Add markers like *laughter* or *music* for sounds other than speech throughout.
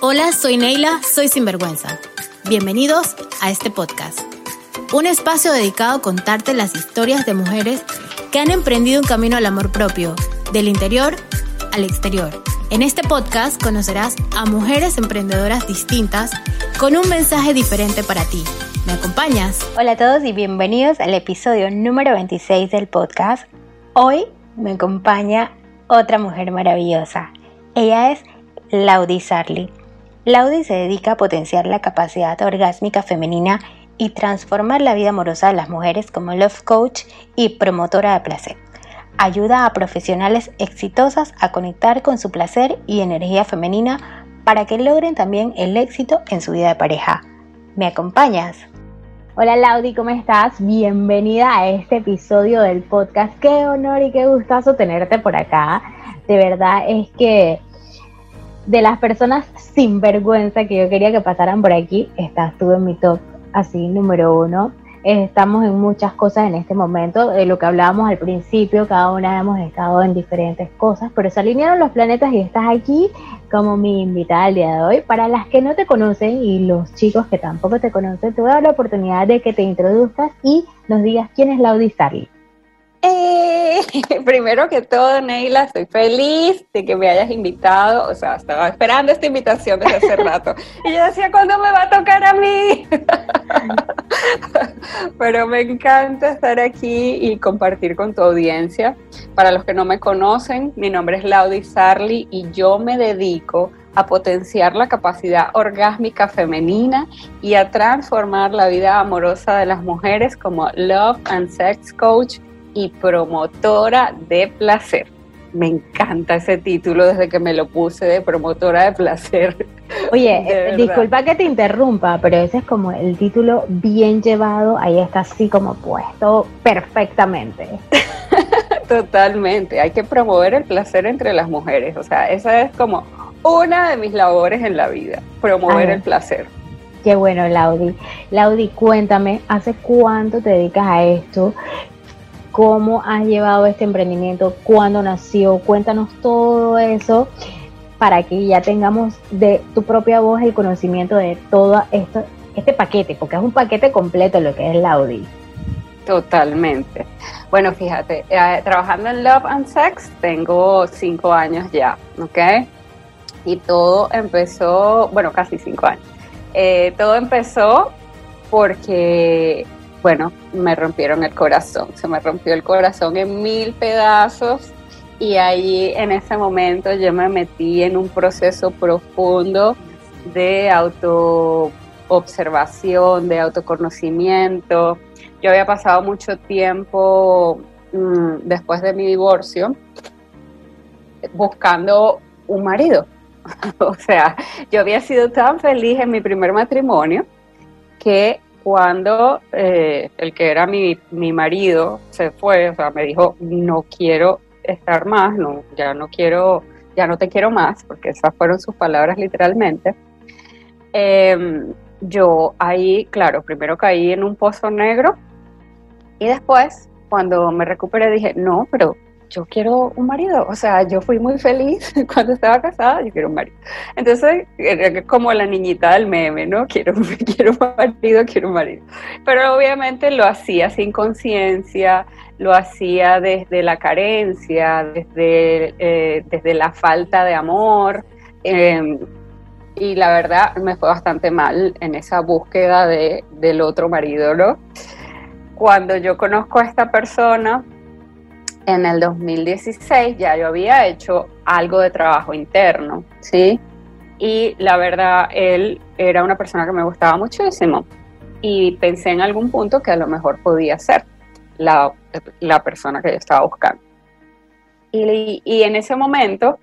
Hola, soy Neila, soy Sinvergüenza. Bienvenidos a este podcast. Un espacio dedicado a contarte las historias de mujeres que han emprendido un camino al amor propio, del interior al exterior. En este podcast conocerás a mujeres emprendedoras distintas con un mensaje diferente para ti. ¿Me acompañas? Hola a todos y bienvenidos al episodio número 26 del podcast. Hoy me acompaña otra mujer maravillosa. Ella es Laudi Sarli. Laudi se dedica a potenciar la capacidad orgásmica femenina y transformar la vida amorosa de las mujeres como love coach y promotora de placer. Ayuda a profesionales exitosas a conectar con su placer y energía femenina para que logren también el éxito en su vida de pareja. ¿Me acompañas? Hola Laudi, ¿cómo estás? Bienvenida a este episodio del podcast. Qué honor y qué gustazo tenerte por acá. De verdad es que de las personas sin vergüenza que yo quería que pasaran por aquí, estás tú en mi top así número uno. Estamos en muchas cosas en este momento, de lo que hablábamos al principio, cada una hemos estado en diferentes cosas, pero se alinearon los planetas y estás aquí como mi invitada al día de hoy. Para las que no te conocen y los chicos que tampoco te conocen, te voy a dar la oportunidad de que te introduzcas y nos digas quién es Laudi Starly. Eh, *laughs* primero que todo, Neila, estoy feliz de que me hayas invitado. O sea, estaba esperando esta invitación desde hace *laughs* rato. Y yo decía, ¿cuándo me va a tocar a mí? *laughs* Pero me encanta estar aquí y compartir con tu audiencia. Para los que no me conocen, mi nombre es Laudi Sarli y yo me dedico a potenciar la capacidad orgásmica femenina y a transformar la vida amorosa de las mujeres como Love and Sex Coach y promotora de placer. Me encanta ese título desde que me lo puse de promotora de placer. *laughs* Oye, disculpa que te interrumpa, pero ese es como el título bien llevado, ahí está así como puesto perfectamente. *laughs* Totalmente, hay que promover el placer entre las mujeres, o sea, esa es como una de mis labores en la vida, promover el placer. Qué bueno, Laudi. Laudi, cuéntame, ¿hace cuánto te dedicas a esto? Cómo has llevado este emprendimiento, cuándo nació, cuéntanos todo eso para que ya tengamos de tu propia voz el conocimiento de todo este paquete, porque es un paquete completo lo que es la Audi. Totalmente. Bueno, fíjate, eh, trabajando en Love and Sex tengo cinco años ya, ¿ok? Y todo empezó, bueno, casi cinco años. Eh, todo empezó porque bueno, me rompieron el corazón, se me rompió el corazón en mil pedazos y ahí en ese momento yo me metí en un proceso profundo de autoobservación, de autoconocimiento. Yo había pasado mucho tiempo mm, después de mi divorcio buscando un marido. *laughs* o sea, yo había sido tan feliz en mi primer matrimonio que cuando eh, el que era mi, mi, marido se fue, o sea, me dijo, no quiero estar más, no, ya no quiero, ya no te quiero más, porque esas fueron sus palabras literalmente. Em, yo ahí, claro, primero caí en un pozo negro y después, cuando me recuperé, dije, no, pero yo quiero un marido, o sea, yo fui muy feliz *laughs* cuando estaba casada, yo quiero un marido. Entonces, como la niñita del meme, ¿no? Quiero, *laughs* quiero un marido, quiero un marido. Pero obviamente lo hacía sin conciencia, lo hacía desde la carencia, desde, eh, desde la falta de amor. Em, y la verdad me fue bastante mal en esa búsqueda de, del otro marido, ¿no? Cuando yo conozco a esta persona, en el 2016 ya yo había hecho algo de trabajo interno, ¿sí? Y la verdad, él era una persona que me gustaba muchísimo y pensé en algún punto que a lo mejor podía ser la, persona que yo estaba buscando. Y, y en ese momento,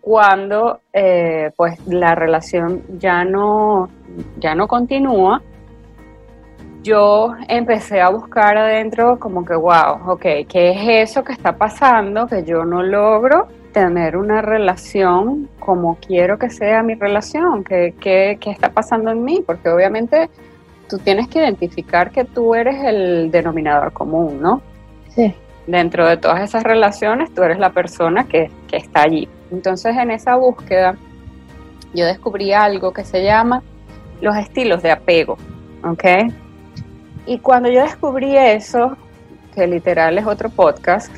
cuando eh, pues la relación ya no, ya no continúa, yo empecé a buscar adentro como que, wow, ok, ¿qué es eso que está pasando que yo no logro tener una relación como quiero que sea mi relación? ¿Qué, qué, qué está pasando en mí? Porque obviamente tú tienes que identificar que tú eres el denominador común, ¿no? Sí. Dentro de todas esas relaciones, tú eres la persona que, que está allí. Entonces, en esa búsqueda, yo descubrí algo que se llama los estilos de apego, ¿ok? Y cuando yo descubrí eso, que literal es otro podcast,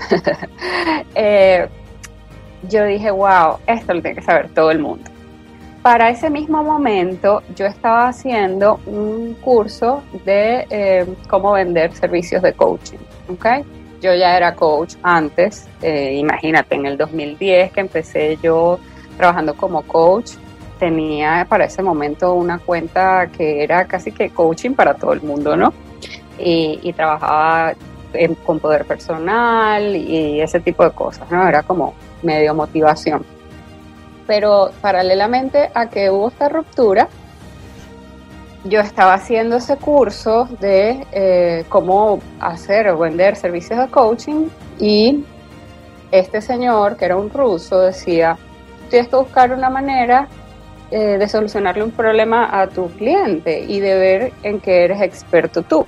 *laughs* eh, yo dije, wow, esto lo tiene que saber todo el mundo. Para ese mismo momento, yo estaba haciendo un curso de eh, cómo vender servicios de coaching, ¿ok? Yo ya era coach antes, eh, imagínate, en el 2010 que empecé yo trabajando como coach, tenía para ese momento una cuenta que era casi que coaching para todo el mundo, ¿no? Y, trabajaba con poder personal y ese tipo de cosas, ¿no? Era como medio motivación. Pero paralelamente a que hubo esta ruptura, yo estaba haciendo ese curso de eh, cómo hacer o vender servicios de coaching y este señor, que era un ruso, decía, tienes que buscar una manera eh, de solucionarle un problema a tu cliente y de ver en qué eres experto tú.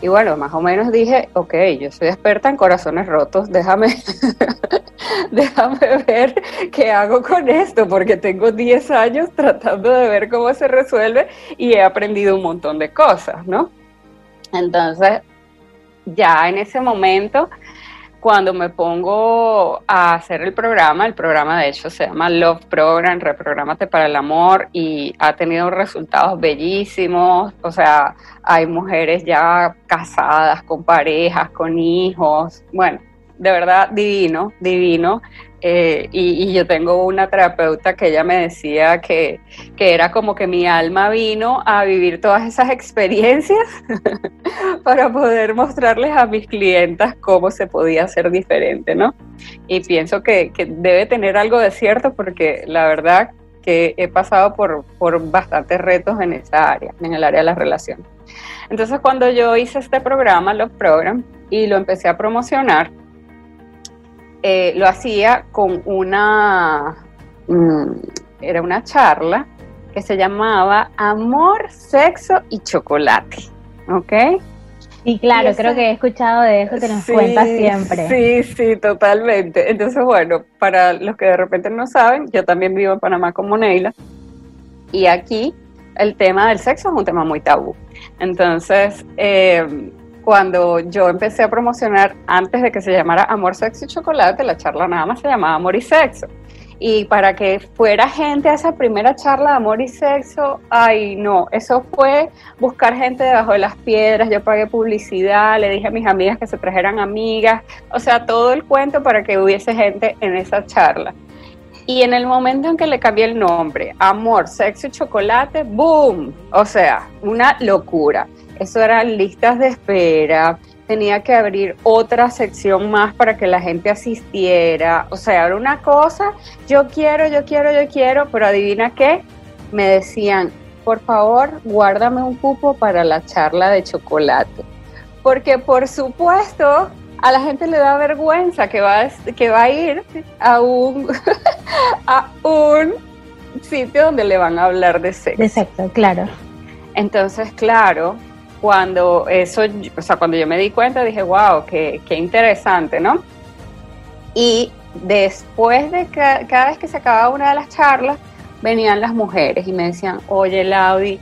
Y bueno, más o menos dije, ok, yo soy experta en corazones rotos, déjame, *laughs* déjame ver qué hago con esto, porque tengo 10 años tratando de ver cómo se resuelve y he aprendido un montón de cosas, ¿no? Entonces, ya en ese momento cuando me pongo a hacer el programa, el programa de hecho se llama Love Program, Reprogramate para el Amor y ha tenido resultados bellísimos, o sea, hay mujeres ya casadas, con parejas, con hijos, bueno, de verdad divino, divino. Eh, y, yo tengo una terapeuta que ella me decía que, era como que mi alma vino a vivir todas esas experiencias *laughs* para poder mostrarles a mis clientas cómo se podía hacer diferente, ¿no? Y pienso que, debe tener algo de cierto porque la verdad que he pasado por, por bastantes retos en esa área, en el área de las relaciones. Entonces cuando yo hice este programa, los Program, y lo empecé a promocionar, eh, lo hacía con una, mm, era una charla que se llamaba Amor, Sexo y Chocolate, ¿ok? Y claro, creo que he escuchado de eso que nos cuentas siempre. Sí, sí, totalmente. Entonces, bueno, para los que de repente no saben, yo también vivo en Panamá como Neila, y aquí el tema del sexo es un tema muy tabú. Entonces, eh, cuando yo empecé a promocionar, antes de que se llamara Amor, Sexo y Chocolate, la charla nada más se llamaba Amor y Sexo. Y para que fuera gente a esa primera charla de amor y sexo, ay no, eso fue buscar gente debajo de las piedras, yo pagué publicidad, le dije a mis amigas que se trajeran amigas, o sea, todo el cuento para que hubiese gente en esa charla. Y en el momento en que le cambié el nombre, amor, sexo y chocolate, ¡boom! O sea, una locura. Eso eran listas de espera, tenía que abrir otra sección más para que la gente asistiera. O sea, era una cosa, yo quiero, yo quiero, yo quiero, pero adivina qué, me decían, por favor, guárdame un cupo para la charla de chocolate. Porque por supuesto, a la gente le da vergüenza que va, que va a ir a un, *laughs* a un sitio donde le van a hablar de sexo. De sexo, claro. Entonces, claro, cuando eso, o sea, cuando yo me di cuenta dije, wow, qué, qué interesante, ¿no? Y después de cada vez que se acababa una de las charlas, venían las mujeres y me decían, oye, Laudi,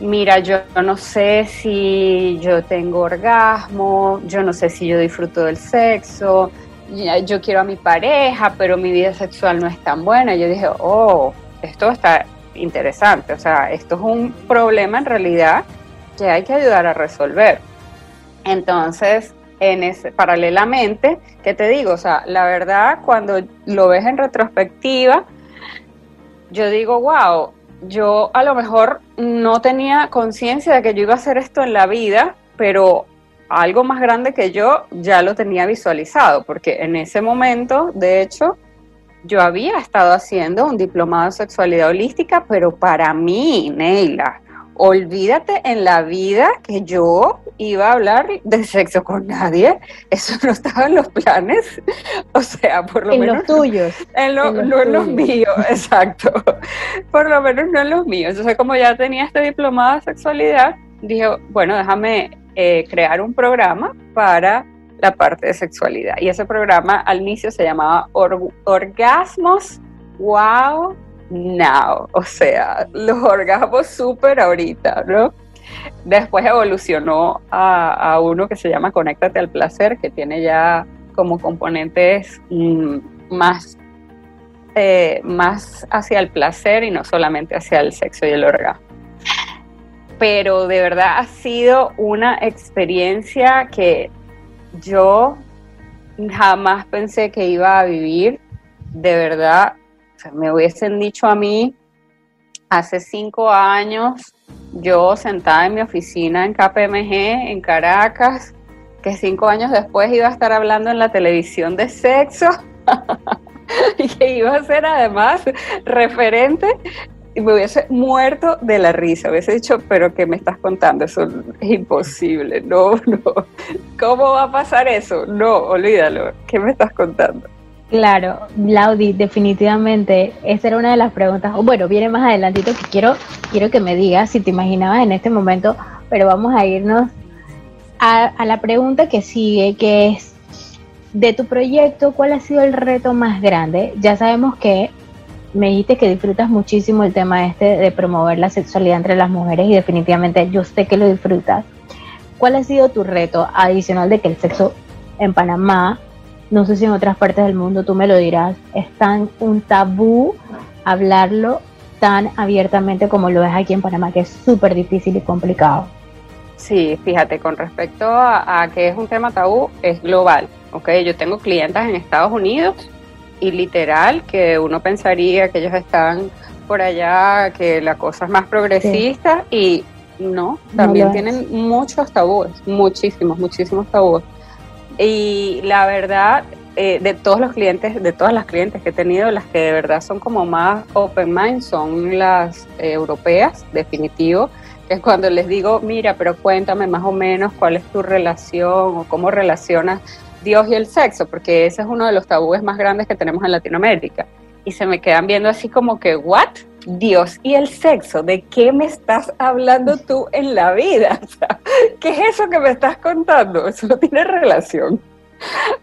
mira, yo no sé si yo tengo orgasmo, yo no sé si yo disfruto del sexo, yo quiero a mi pareja, pero mi vida sexual no es tan buena. Yo dije, oh, esto está interesante, o sea, esto es un problema en realidad que hay que ayudar a resolver. Entonces, en ese, paralelamente, ¿qué te digo? O sea, la verdad, cuando lo ves en retrospectiva, yo digo, wow, yo a lo mejor no tenía conciencia de que yo iba a hacer esto en la vida, pero algo más grande que yo ya lo tenía visualizado, porque en ese momento, de hecho, yo había estado haciendo un diplomado de sexualidad holística, pero para mí, Neila, olvídate en la vida que yo iba a hablar de sexo con nadie. Eso no estaba en los planes. *laughs* O sea, por lo menos. En los tuyos. En no en los míos, *laughs* exacto. Por lo menos no en los míos. Entonces, como ya tenía este diplomado de sexualidad, dije, bueno, déjame eh, crear un programa para la parte de sexualidad. Y ese programa al inicio se llamaba Orgasmos Wow now, o sea, los orgasmos súper ahorita, ¿no? Después evolucionó a, uno que se llama Conéctate al Placer, que tiene ya como componentes mm, más, eh, más hacia el placer y no solamente hacia el sexo y el orgasmo. Pero de verdad ha sido una experiencia que yo jamás pensé que iba a vivir. De verdad, me hubiesen dicho a mí hace cinco años, yo sentada en mi oficina en KPMG, en Caracas, que cinco años después iba a estar hablando en la televisión de sexo *laughs* y que iba a ser además referente y me hubiese muerto de la risa, hubiese dicho, pero ¿qué me estás contando? Eso es imposible, no, *laughs* no. ¿Cómo va a pasar eso? No, olvídalo, ¿qué me estás contando? Claro, Laudi, definitivamente, esa era una de las preguntas, bueno, viene más adelantito que quiero, quiero que me digas si te imaginabas en este momento, pero vamos a irnos a, a la pregunta que sigue, que es, de tu proyecto, ¿cuál ha sido el reto más grande? Ya sabemos que me dijiste que disfrutas muchísimo el tema este de promover la sexualidad entre las mujeres y definitivamente yo sé que lo disfrutas. ¿Cuál ha sido tu reto adicional de que el sexo en Panamá no sé si en otras partes del mundo tú me lo dirás, es tan un tabú hablarlo tan abiertamente como lo es aquí en Panamá, que es súper difícil y complicado. Sí, fíjate, con respecto a, que es un tema tabú, es global, ¿ok? Yo tengo clientes en Estados Unidos y literal que uno pensaría que ellos están por allá, que la cosa es más progresista y no, también tienen muchos tabúes, muchísimos, muchísimos tabúes. Y la verdad, eh, de todos los clientes, de todas las clientes que he tenido, las que de verdad son como más open mind son las eh, europeas, definitivo, que es cuando les digo, mira, pero cuéntame más o menos cuál es tu relación o cómo relacionas Dios y el sexo, porque ese es uno de los tabúes más grandes que tenemos en Latinoamérica. Y se me quedan viendo así como que, ¿what? Dios y el sexo, ¿de qué me estás hablando tú en la vida? *laughs* ¿Qué es eso que me estás contando? Eso no tiene relación.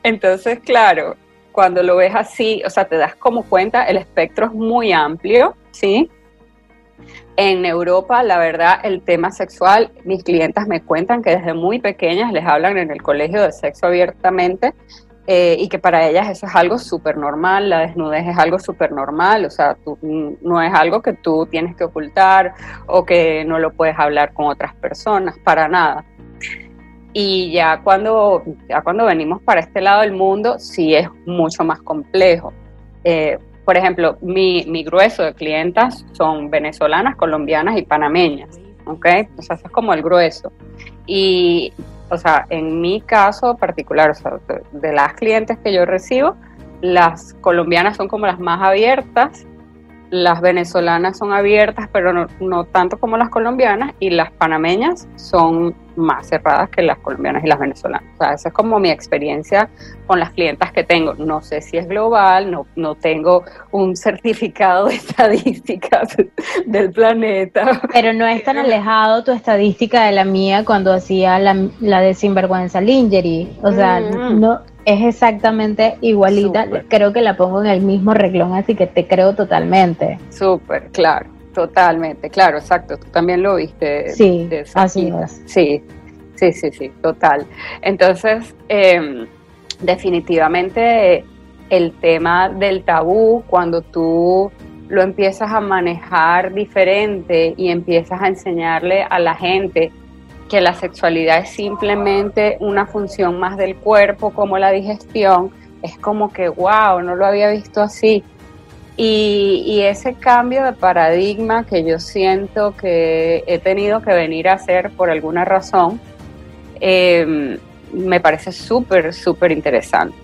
Entonces, claro, cuando lo ves así, o sea, te das como cuenta, el espectro es muy amplio, ¿sí? En Europa, la verdad, el tema sexual, mis clientas me cuentan que desde muy pequeñas les hablan en el colegio de sexo abiertamente eh, y que para ellas eso es algo súper normal, la desnudez es algo súper normal, o sea, no es algo que tú tienes que ocultar o que no lo puedes hablar con otras personas, para nada. Y ya cuando, ya cuando venimos para este lado del mundo, sí es mucho más complejo. Eh, por ejemplo, mi, mi, grueso de clientas son venezolanas, colombianas y panameñas, ¿ok? O sea, es como el grueso. Y o sea, en mi caso particular, o sea, de, las clientes que yo recibo, las colombianas son como las más abiertas, las venezolanas son abiertas, pero no, tanto como las colombianas, y las panameñas son más cerradas que las colombianas y las venezolanas. O sea, esa es como mi experiencia con las clientas que tengo. No sé si es global, no, no tengo un *laughs* certificado de estadísticas del planeta. Pero no es tan alejado tu estadística de la mía cuando hacía la, la de Sinvergüenza Lingerie. O sea, mm. no es exactamente igualita. Creo que la pongo en el mismo reglón, así que te creo totalmente. Súper, claro. Totalmente, claro, exacto. Tú también lo viste. Sí, así es. Sí, sí, sí, sí, total. Entonces, em, definitivamente el tema del tabú, cuando tú lo empiezas a manejar diferente y empiezas a enseñarle a la gente que la sexualidad es simplemente una función más del cuerpo como la digestión, es como que, wow, no lo había visto así. Y, ese cambio de paradigma que yo siento que he tenido que venir a hacer por alguna razón, em, me parece súper, súper interesante.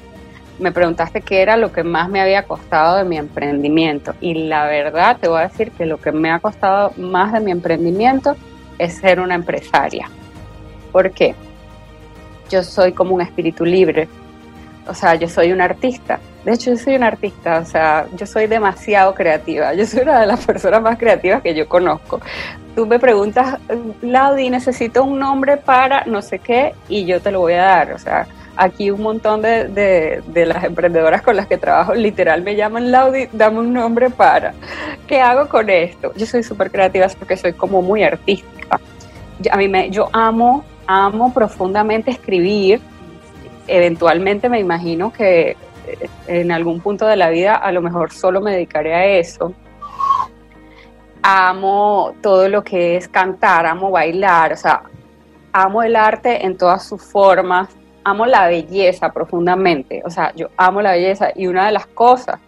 Me preguntaste qué era lo que más me había costado de mi emprendimiento y la verdad te voy a decir que lo que me ha costado más de mi emprendimiento es ser una empresaria. ¿Por qué? Yo soy como un espíritu libre, o sea, yo soy un artista de hecho, yo soy una artista, o sea, yo soy demasiado creativa. Yo soy una de las personas más creativas que yo conozco. Tú me preguntas, Laudi, necesito un nombre para no sé qué, y yo te lo voy a dar. O sea, aquí un montón de, de, las emprendedoras con las que trabajo literal me llaman Laudi, dame un nombre para. ¿Qué hago con esto? Yo soy súper creativa porque soy como muy artística. a mí me, yo amo, amo profundamente escribir. Eventualmente me imagino que eh, en algún punto de la vida a lo mejor solo me dedicaré a eso. Amo todo lo que es cantar, amo bailar, o sea, amo el arte en todas sus formas, amo la belleza profundamente, o sea, yo amo la belleza y una de las cosas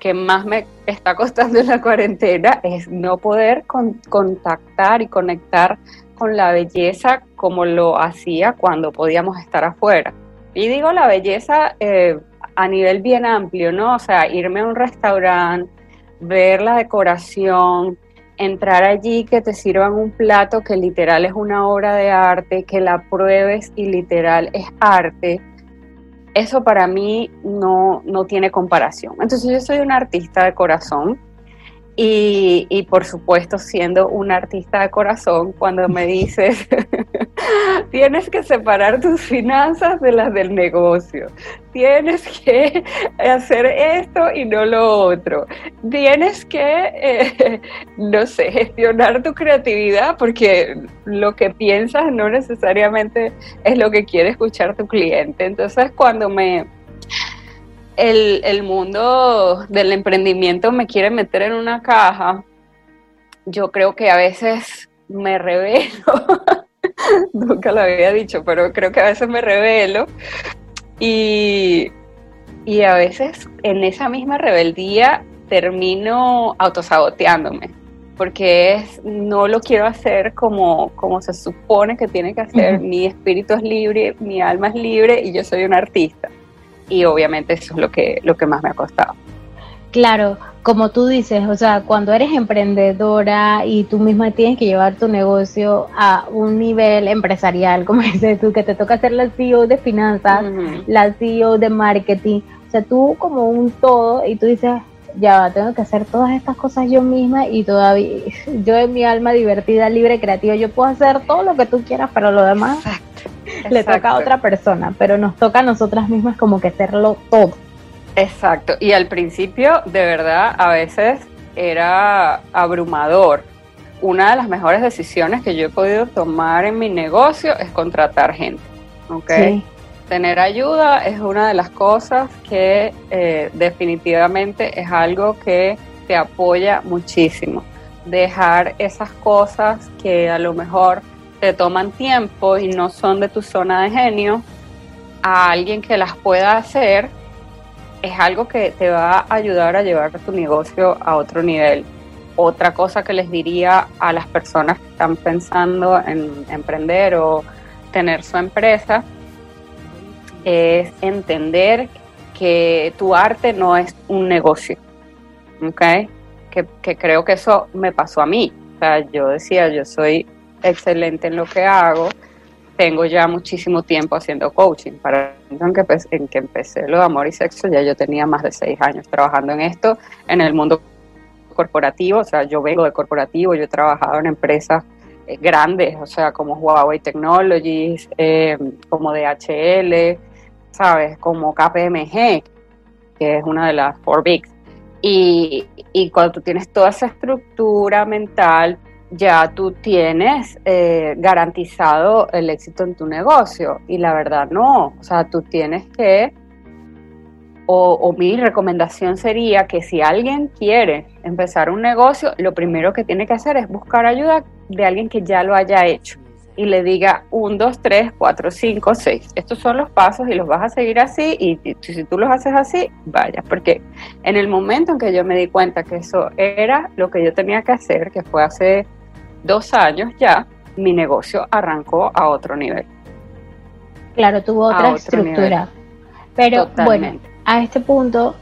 que más me está costando en *laughs* la cuarentena es no poder contactar y conectar con la belleza como lo hacía cuando podíamos estar afuera. Y digo la belleza eh, a nivel bien amplio, ¿no? O sea, irme a un restaurante, ver la decoración, entrar allí, que te sirvan un plato que literal es una obra de arte, que la pruebes y literal es arte, eso para mí no, no tiene comparación. Entonces yo soy un artista de corazón y, y por supuesto siendo un artista de corazón, cuando me *laughs* dices *laughs* tienes que separar tus finanzas de las del negocio. Tienes que *laughs* hacer esto y no lo otro. Tienes que, eh, no sé, gestionar tu creatividad porque lo que piensas no necesariamente es lo que quiere escuchar tu cliente. Entonces, cuando me... El, el mundo del emprendimiento me quiere meter en una caja, yo creo que a veces me revelo *laughs* Nunca lo había dicho, pero creo que a veces me revelo y, y a veces en esa misma rebeldía termino autosaboteándome porque es, no lo quiero hacer como, como se supone que tiene que hacer. Mi espíritu es libre, mi alma es libre y yo soy un artista. Y obviamente eso es lo que, lo que más me ha costado. Claro, como tú dices, o sea, cuando eres emprendedora y tú misma tienes que llevar tu negocio a un nivel empresarial, como *laughs* dices tú, que te toca ser la CEO de finanzas, la CEO de marketing, o sea, tú como un todo y tú dices, ya tengo que hacer todas estas cosas yo misma y todavía *laughs* yo en mi alma divertida, libre, creativa, yo puedo hacer todo lo que tú quieras, pero lo demás *laughs* le toca a otra persona, pero nos toca a nosotras mismas como que hacerlo todo. Exacto, y al principio de verdad a veces era abrumador. Una de las mejores decisiones que yo he podido tomar en mi negocio es contratar gente. ¿okay? Tener ayuda es una de las cosas que eh, definitivamente es algo que te apoya muchísimo. Dejar esas cosas que a lo mejor te toman tiempo y no son de tu zona de genio a alguien que las pueda hacer es algo que te va a ayudar a llevar tu negocio a otro nivel. Otra cosa que les diría a las personas que están pensando en emprender o tener su empresa es entender que tu arte no es un negocio, ¿ok? Que, creo que eso me pasó a mí. O sea, yo decía, yo soy excelente en lo que hago, tengo ya muchísimo tiempo haciendo coaching. Para en que, en que empecé lo de amor y sexo, ya yo tenía más de seis años trabajando en esto, en el mundo corporativo, o sea, yo vengo de corporativo, yo he trabajado en empresas eh, grandes, o sea, como Huawei Technologies, eh, como DHL, ¿sabes? Como KPMG, que es una de las four bigs. Y, y cuando tú tienes toda esa estructura mental, ya tú tienes eh, garantizado el éxito en tu negocio y la verdad no, o sea, tú tienes que, o, mi recomendación sería que si alguien quiere empezar un negocio, lo primero que tiene que hacer es buscar ayuda de alguien que ya lo haya hecho y le diga 1, 2, 3, 4, 5, 6. Estos son los pasos y los vas a seguir así y, y, si tú los haces así, vaya, porque en el momento en que yo me di cuenta que eso era lo que yo tenía que hacer, que fue hace dos años ya, mi negocio arrancó a otro nivel. Claro, tuvo otra estructura. Pero bueno, a este punto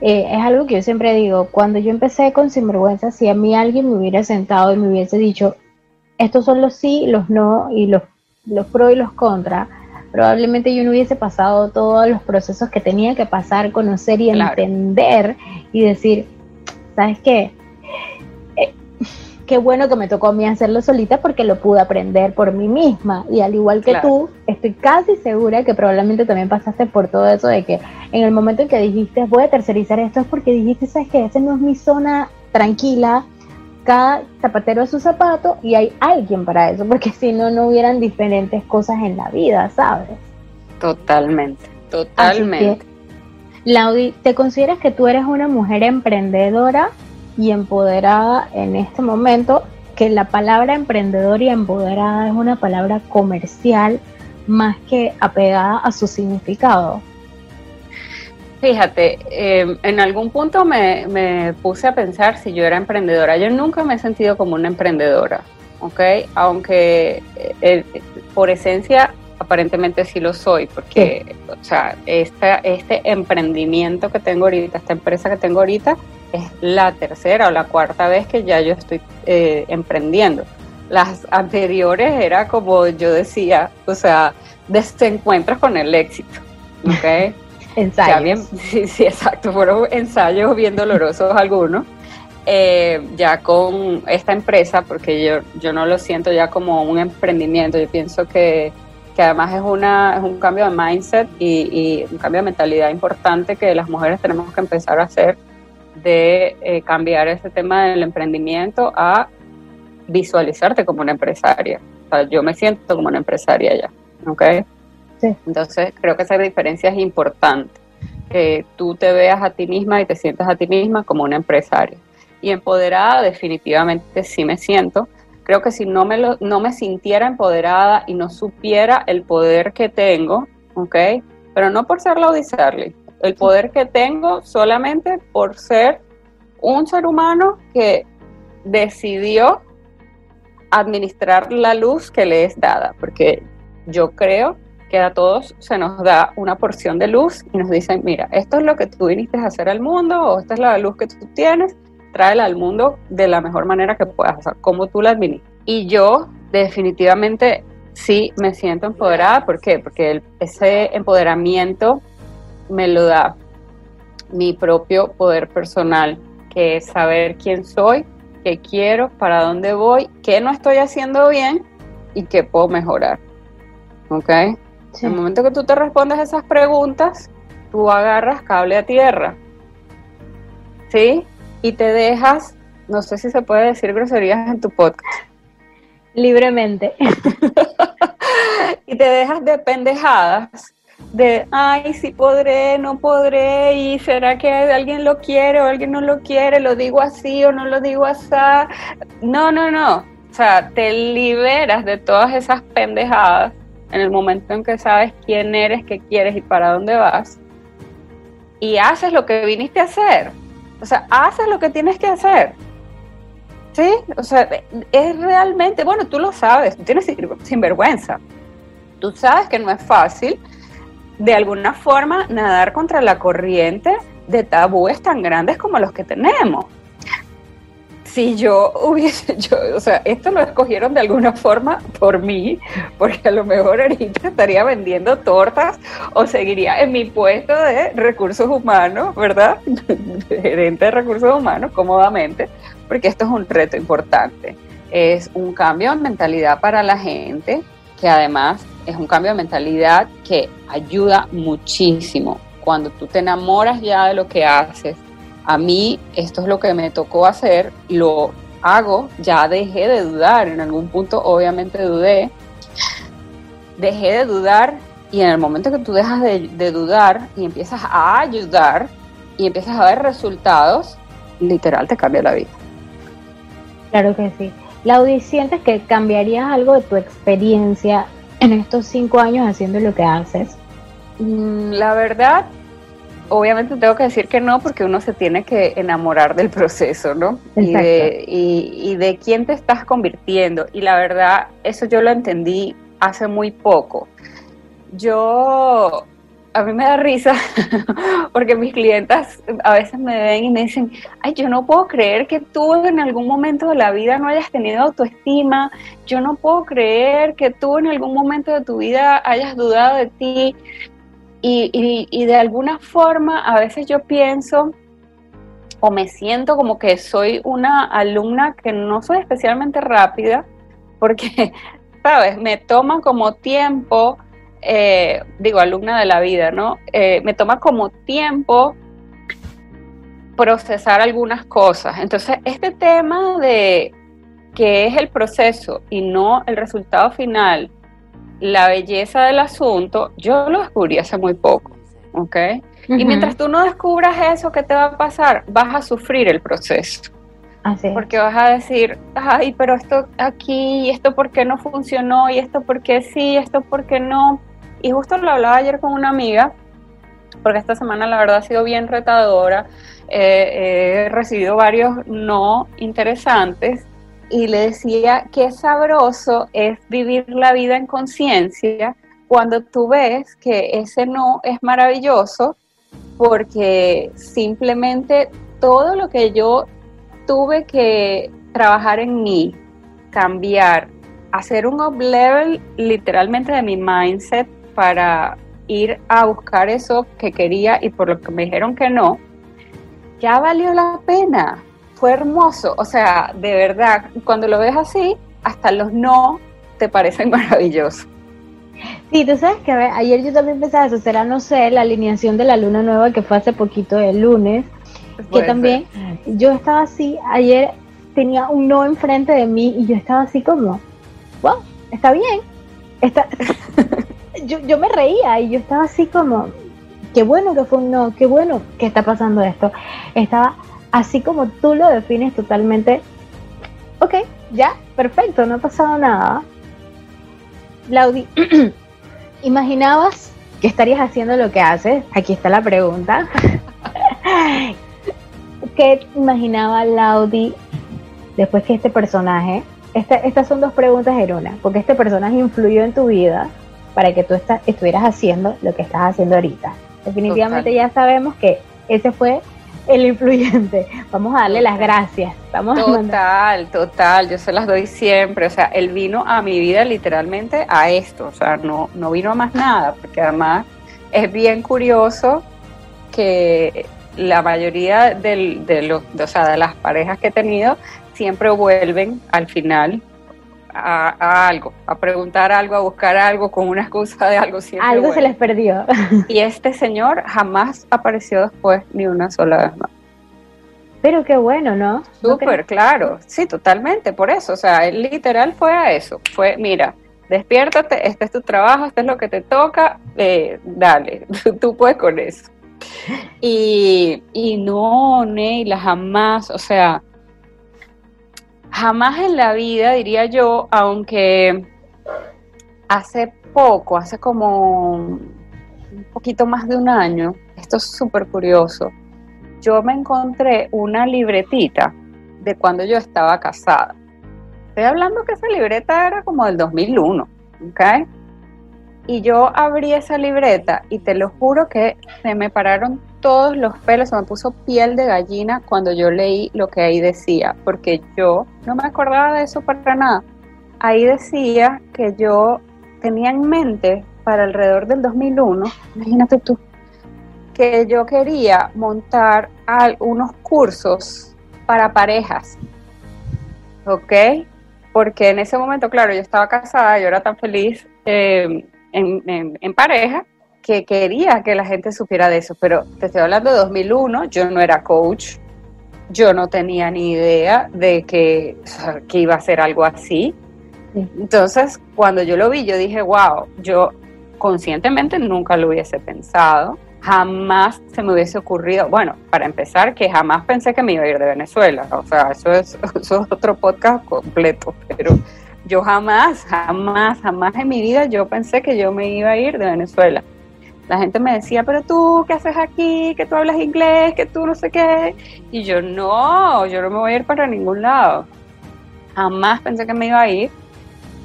eh, es algo que yo siempre digo, cuando yo empecé con Sinvergüenza, si a mí alguien me hubiera sentado y me hubiese dicho, estos son los sí, los no y los, los pro y los contra, probablemente yo no hubiese pasado todos los procesos que tenía que pasar, conocer y entender y decir, ¿sabes qué? qué bueno que me tocó a mí hacerlo solita porque lo pude aprender por mí misma. Y al igual que tú, estoy casi segura que probablemente también pasaste por todo eso de que en el momento en que dijiste voy a tercerizar esto es porque dijiste, sabes que esa no es mi zona tranquila, cada zapatero es su zapato y hay alguien para eso, porque si no, no hubieran diferentes cosas en la vida, ¿sabes? Totalmente, totalmente. Laudi, ¿te consideras que tú eres una mujer emprendedora y empoderada en este momento? Que la palabra emprendedor y empoderada es una palabra comercial más que apegada a su significado. Fíjate, em, en algún punto me, puse a pensar si yo era emprendedora. Yo nunca me he sentido como una emprendedora, ¿ok? Aunque eh, por esencia aparentemente sí lo soy, porque, o sea, este emprendimiento que tengo ahorita, esta empresa que tengo ahorita, es la tercera o la cuarta vez que ya yo estoy eh, emprendiendo. Las anteriores era como yo decía, o sea, desencuentros con el éxito, ¿ok? *laughs* ensayos. *laughs* sí, sí, exacto, fueron ensayos bien dolorosos algunos. Eh, ya con esta empresa, porque yo, yo no lo siento ya como un emprendimiento, yo pienso que que además es, una, es un cambio de mindset y, un cambio de mentalidad importante que las mujeres tenemos que empezar a hacer de eh, cambiar ese tema del emprendimiento a visualizarte como una empresaria. O sea, yo me siento como una empresaria ya, ¿ok? Sí. Entonces creo que esa diferencia es importante, que tú te veas a ti misma y te sientas a ti misma como una empresaria. Y empoderada definitivamente sí me siento, Creo que si no me, lo, no me sintiera empoderada y no supiera el poder que tengo, ¿ok? Pero no por ser Laudi el poder que tengo solamente por ser un ser humano que decidió administrar la luz que le es dada, porque yo creo que a todos se nos da una porción de luz y nos dicen, mira, esto es lo que tú viniste a hacer al mundo o esta es la luz que tú tienes tráela al mundo de la mejor manera que puedas, o sea, como tú la administras. Y yo definitivamente sí me siento empoderada, ¿por qué? Porque ese empoderamiento me lo da mi propio poder personal, que es saber quién soy, qué quiero, para dónde voy, qué no estoy haciendo bien y qué puedo mejorar. ¿Ok? En el momento que tú te respondes esas preguntas, tú agarras cable a tierra. ¿Sí? y te dejas, no sé si se puede decir groserías en tu podcast. Libremente. *laughs* y te dejas de pendejadas de, ay, sí podré, no podré, y será que alguien lo quiere o alguien no lo quiere, lo digo así o no lo digo así. No, no, no. O sea, te liberas de todas esas pendejadas en el momento en que sabes quién eres, qué quieres y para dónde vas. Y haces lo que viniste a hacer. O sea, haces lo que tienes que hacer. ¿Sí? O sea, es realmente, bueno, tú lo sabes, tú tienes sinvergüenza. Tú sabes que no es fácil, de alguna forma, nadar contra la corriente de tabúes tan grandes como los que tenemos si yo hubiese, yo, o sea, esto lo escogieron de alguna forma por mí, porque a lo mejor ahorita estaría vendiendo tortas o seguiría en mi puesto de recursos humanos, ¿verdad? *laughs* gerente de recursos humanos, cómodamente, porque esto es un reto importante. Es un cambio de mentalidad para la gente, que además es un cambio de mentalidad que ayuda muchísimo. Cuando tú te enamoras ya de lo que haces, a mí esto es lo que me tocó hacer, lo hago, ya dejé de dudar, en algún punto obviamente dudé, dejé de dudar y en el momento que tú dejas de, dudar y empiezas a ayudar y empiezas a ver resultados, literal te cambia la vida. Claro que sí. Laudi, ¿sientes que cambiarías algo de tu experiencia en estos cinco años haciendo lo que haces? Mm, la verdad, obviamente tengo que decir que no, porque uno se tiene que enamorar del proceso, ¿no? Y de, y, de, quién te estás convirtiendo. Y la verdad, eso yo lo entendí hace muy poco. Yo, a mí me da risa, *laughs* porque mis clientas a veces me ven y me dicen, ay, yo no puedo creer que tú en algún momento de la vida no hayas tenido autoestima, yo no puedo creer que tú en algún momento de tu vida hayas dudado de ti. Y, de alguna forma a veces yo pienso o me siento como que soy una alumna que no soy especialmente rápida, porque, *laughs* ¿sabes? Me toma como tiempo, eh, digo, alumna de la vida, ¿no? Eh, me toma como tiempo procesar algunas cosas. Entonces, este tema de que es el proceso y no el resultado final, la belleza del asunto, yo lo descubrí hace muy poco, ¿ok? Y mientras tú no descubras eso, ¿qué te va a pasar? Vas a sufrir el proceso. Así Porque vas a decir, ay, pero esto aquí, y esto por qué no funcionó, y esto por qué sí, esto por qué no. Y justo lo hablaba ayer con una amiga, porque esta semana la verdad ha sido bien retadora. Eh, he recibido varios no interesantes y le decía qué sabroso es vivir la vida en conciencia cuando tú ves que ese no es maravilloso porque simplemente todo lo que yo tuve que trabajar en mí, cambiar, hacer un up level literalmente de mi mindset para ir a buscar eso que quería y por lo que me dijeron que no, ya valió la pena fue hermoso. O sea, de verdad, cuando lo ves así, hasta los no te parecen *laughs* maravillosos. Sí, tú sabes que ayer yo también pensaba eso, será, no sé, la alineación de la luna nueva que fue hace poquito el lunes, que también yo estaba así, ayer tenía un no enfrente de mí y yo estaba así como, wow, está bien, está... *laughs* yo, yo me reía y yo estaba así como, qué bueno que fue un no, qué bueno que está pasando esto. Estaba así como tú lo defines totalmente, ok, ya, perfecto, no ha pasado nada. Laudi, *clears throat* ¿imaginabas que estarías haciendo lo que haces? Aquí está la pregunta. *laughs* ¿Qué imaginaba Laudi después que este personaje, estas son dos preguntas en una, porque este personaje influyó en tu vida para que tú estuvieras haciendo lo que estás haciendo ahorita? Definitivamente ya sabemos que ese fue el influyente. Vamos a darle las gracias. Vamos total, total, yo se las doy siempre. O sea, él vino a mi vida literalmente a esto, o sea, no, no vino a más nada, porque además es bien curioso que la mayoría de, los, o sea, de las parejas que he tenido siempre vuelven al final a, algo, a preguntar algo, a buscar algo con una excusa de algo siempre. Algo se les perdió. Y este señor jamás apareció después ni una sola vez más. Pero qué bueno, ¿no? Súper, claro. Sí, totalmente, por eso. O sea, él literal fue a eso. Fue, mira, despiértate, este es tu trabajo, este es lo que te toca, eh, dale, *laughs* tú puedes con eso. Y, y no, Neila, jamás, o sea, Jamás en la vida, diría yo, aunque hace poco, hace como un poquito más de un año, esto es súper curioso, yo me encontré una libretita de cuando yo estaba casada. Estoy hablando que esa libreta era como del 2001, ¿ok? Y yo abrí esa libreta y te lo juro que se me pararon todos los pelos, se me puso piel de gallina cuando yo leí lo que ahí decía, porque yo no me acordaba de eso para nada. Ahí decía que yo tenía en mente para alrededor del 2001, imagínate tú, que yo quería montar unos cursos para parejas, ¿ok? Porque en ese momento, claro, yo estaba casada, yo era tan feliz eh, en pareja, que quería que la gente supiera de eso, pero te estoy hablando de 2001, yo no era coach, yo no tenía ni idea de que, que iba a ser algo así. Entonces, cuando yo lo vi, yo dije, wow, yo conscientemente nunca lo hubiese pensado, jamás se me hubiese ocurrido, bueno, para empezar, que jamás pensé que me iba a ir de Venezuela, o sea, eso es, *laughs* eso es otro podcast completo, pero yo jamás, jamás, jamás en mi vida yo pensé que yo me iba a ir de Venezuela la gente me decía, pero tú, ¿qué haces aquí? Que tú hablas inglés, que tú no sé qué. Y yo, no, yo no me voy a ir para ningún lado. Jamás pensé que me iba a ir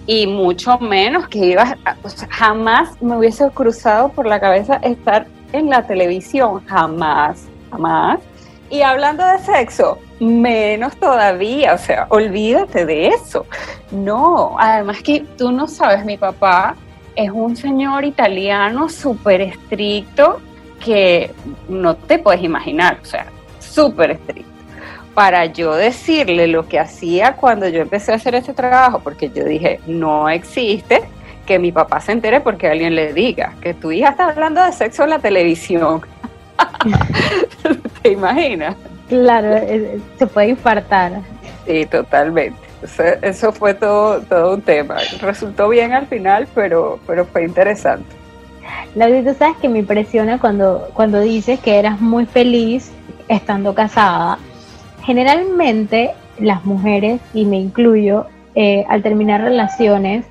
y mucho menos que iba, o sea, jamás me hubiese cruzado por la cabeza estar en la televisión, jamás, jamás. Y hablando de sexo, menos todavía, o sea, olvídate de eso. No, además que tú no sabes, mi papá es un señor italiano súper estricto que no te puedes imaginar, o sea, súper estricto. Para yo decirle lo que hacía cuando yo empecé a hacer ese trabajo, porque yo dije, no existe que mi papá se entere porque alguien le diga que tu hija está hablando de sexo en la televisión. *laughs* ¿Te imaginas? Claro, se puede infartar. Sí, totalmente. Eso, fue todo, todo un tema. Resultó bien al final, pero, pero fue interesante. Laura, tú sabes que me impresiona cuando, cuando dices que eras muy feliz estando casada. Generalmente las mujeres, y me incluyo, eh, al terminar relaciones,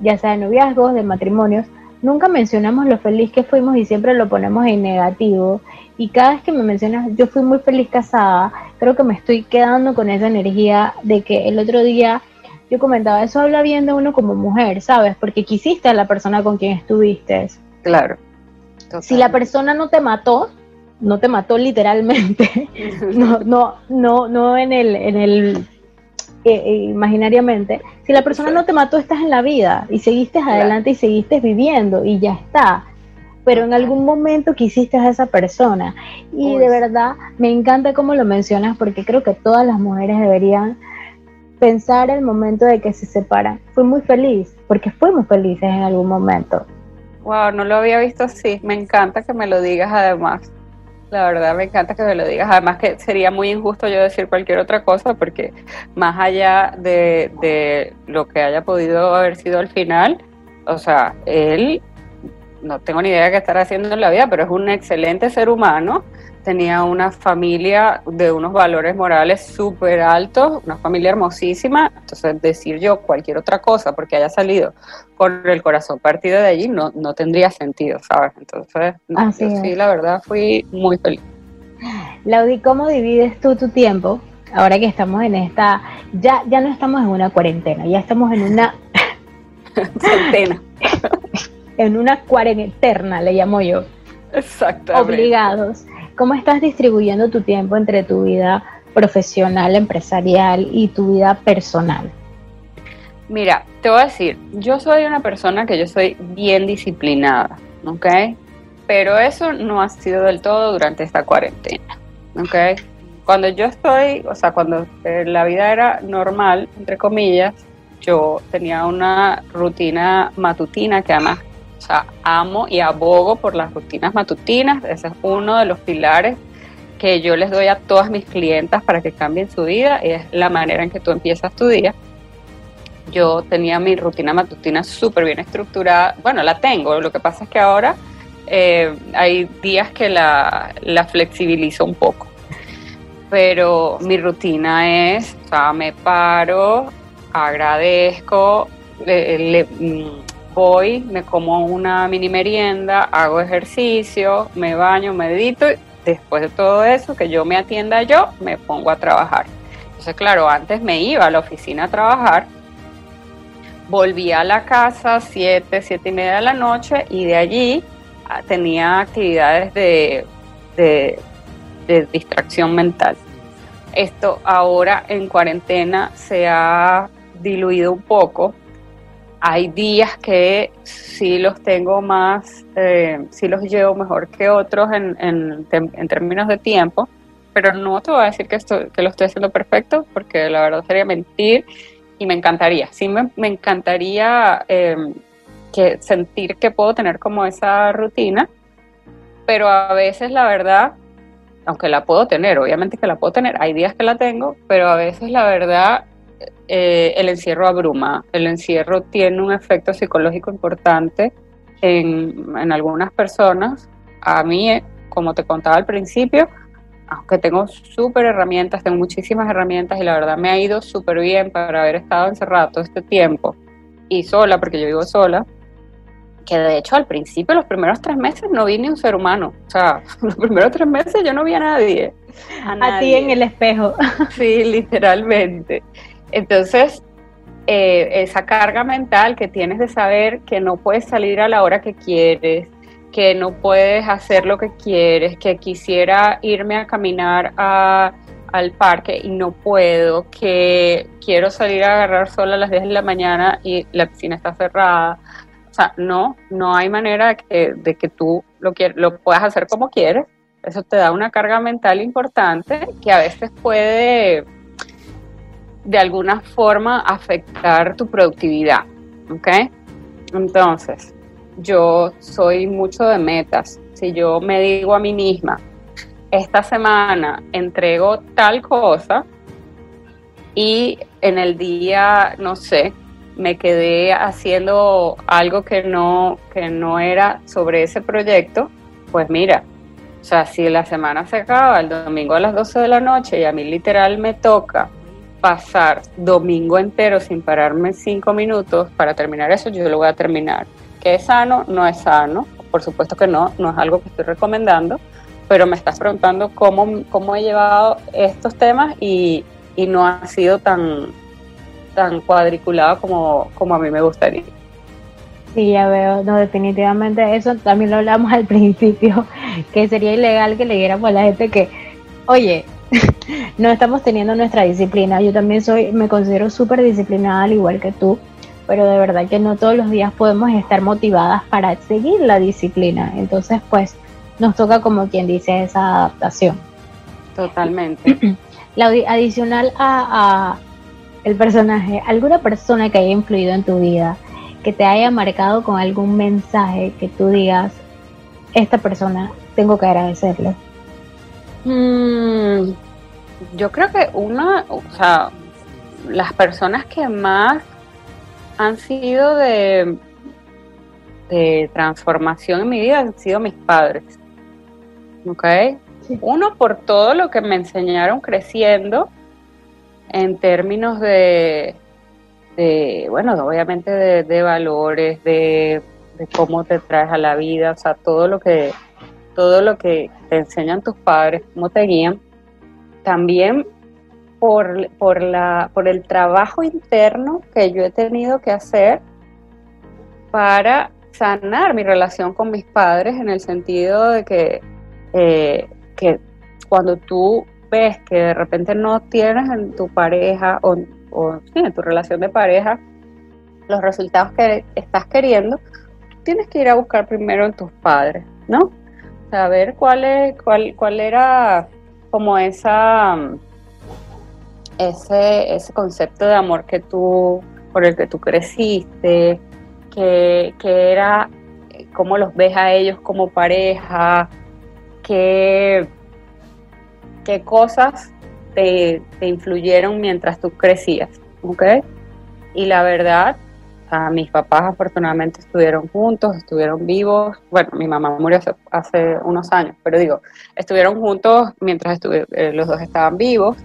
ya sea de noviazgos, de matrimonios, nunca mencionamos lo feliz que fuimos y siempre lo ponemos en negativo. Y cada vez que me mencionas, yo fui muy feliz casada, creo que me estoy quedando con esa energía de que el otro día yo comentaba, eso habla bien de uno como mujer, ¿sabes? Porque quisiste a la persona con quien estuviste. Claro. Si la persona no te mató, no te mató literalmente, *laughs* no, no, no, no en el, en el eh, eh, imaginariamente, si la persona no te mató, estás en la vida y seguiste adelante y seguiste viviendo y ya está. Pero en algún momento quisiste a esa persona. Y de verdad me encanta cómo lo mencionas porque creo que todas las mujeres deberían pensar el momento de que se separan. Fui muy feliz porque fuimos felices en algún momento. Wow, no lo había visto así. Me encanta que me lo digas además. La verdad me encanta que me lo digas. Además que sería muy injusto yo decir cualquier otra cosa porque más allá de, lo que haya podido haber sido al final, o sea, él no tengo ni idea de qué estará haciendo en la vida, pero es un excelente ser humano tenía una familia de unos valores morales súper altos, una familia hermosísima, entonces decir yo cualquier otra cosa porque haya salido con el corazón partido de allí no, no tendría sentido, ¿sabes? Entonces, sí, la verdad fui muy feliz. Laudi, ¿cómo divides tú tu tiempo? Ahora que estamos en esta, ya, ya no estamos en una cuarentena, ya estamos en una... *laughs* Centena. *laughs* en una cuarentena, le llamo yo. Exactamente. Obligados. ¿Cómo estás distribuyendo tu tiempo entre tu vida profesional, empresarial y tu vida personal? Mira, te voy a decir, yo soy una persona que yo soy bien disciplinada, ¿ok? Pero eso no ha sido del todo durante esta cuarentena, ¿ok? Cuando yo estoy, o sea, cuando eh, la vida era normal, entre comillas, yo tenía una rutina matutina que además sea, amo y abogo por las rutinas matutinas. Ese es uno de los pilares que yo les doy a todas mis clientas para que cambien su vida y es la manera en que tú empiezas tu día. Yo tenía mi rutina matutina súper bien estructurada. Bueno, la tengo. Lo que pasa es que ahora eh, hay días que la, la flexibilizo un poco. Pero mi rutina es, o sea, me paro, agradezco, le, mm, voy, me como una mini merienda, hago ejercicio, me baño, medito y después de todo eso, que yo me atienda yo, me pongo a trabajar. Entonces, claro, antes me iba a la oficina a trabajar, volvía a la casa siete, siete y media de la noche y de allí ah, tenía actividades de, de, de distracción mental. Esto ahora en cuarentena se ha diluido un poco hay días que sí los tengo más, eh, sí los llevo mejor que otros en, en, términos de tiempo, pero no te voy a decir que, esto, que lo estoy haciendo perfecto, porque la verdad sería mentir y me encantaría, sí me, encantaría em, que sentir que puedo tener como esa rutina, pero a veces la verdad, aunque la puedo tener, obviamente que la puedo tener, hay días que la tengo, pero a veces la verdad eh, el encierro abruma. El encierro tiene un efecto psicológico importante en, en algunas personas. A mí, eh, como te contaba al principio, aunque tengo súper herramientas, tengo muchísimas herramientas y la verdad me ha ido súper bien para haber estado encerrado todo este tiempo y sola, porque yo vivo sola, que de hecho al principio, los primeros tres meses, no vi ni un ser humano. O sea, *laughs* los primeros tres meses yo no vi a nadie. A, a ti en el espejo. *laughs* Sí, literalmente. Entonces, eh, esa carga mental que tienes de saber que no puedes salir a la hora que quieres, que no puedes hacer lo que quieres, que quisiera irme a caminar al parque y no puedo, que quiero salir a agarrar sol a las 10 de la mañana y la piscina está cerrada. O sea, no, no hay manera de que, de que tú lo, lo puedas hacer como quieres. eso te da una carga mental importante que a veces puede de alguna forma afectar tu productividad, ¿ok? Entonces, yo soy mucho de metas. Si yo me digo a mí misma, esta semana entrego tal cosa y en el día, no sé, me quedé haciendo algo que no, que no era sobre ese proyecto, pues mira, o sea, si la semana se acaba el domingo a las 12 de la noche y a mí literal me toca pasar domingo entero sin pararme cinco minutos para terminar eso, yo lo voy a terminar. ¿Que es sano? No es sano. Por supuesto que no, no es algo que estoy recomendando, pero me estás preguntando cómo, cómo he llevado estos temas y, y no ha sido tan, tan cuadriculado como, como a mí me gustaría. Sí, ya veo, no, definitivamente eso también lo hablamos *laughs* al principio, que sería ilegal que le diéramos a la gente que, oye, *laughs* no estamos teniendo nuestra disciplina. Yo también soy, me considero súper disciplinada al igual que tú, pero de verdad que no todos los días podemos estar motivadas para seguir la disciplina. Entonces, pues, nos toca como quien dice esa adaptación. Totalmente. *clears throat* la, adicional a, el personaje, alguna persona que haya influido en tu vida, que te haya marcado con algún mensaje que tú digas, esta persona tengo que agradecerle. Mm, yo creo que una, o sea, las personas que más han sido de, de transformación en mi vida han sido mis padres. ¿Ok? Uno, por todo lo que me enseñaron creciendo en términos de, bueno, obviamente de, valores, de, cómo te traes a la vida, o sea, todo lo que todo lo que te enseñan tus padres, cómo te guían. También por, por, la, por el trabajo interno que yo he tenido que hacer para sanar mi relación con mis padres en el sentido de que, eh, que cuando tú ves que de repente no tienes en tu pareja o, en tu relación de pareja los resultados que estás queriendo, tienes que ir a buscar primero en tus padres, ¿no? Saber cuál es, cuál, cuál era como esa ese, ese concepto de amor que tú, por el que tú creciste, que, que era cómo los ves a ellos como pareja, qué, qué cosas te, influyeron mientras tú crecías, ¿ok? Y la verdad, mis papás afortunadamente estuvieron juntos, estuvieron vivos. Bueno, mi mamá murió hace, unos años, pero digo, estuvieron juntos mientras eh, los dos estaban vivos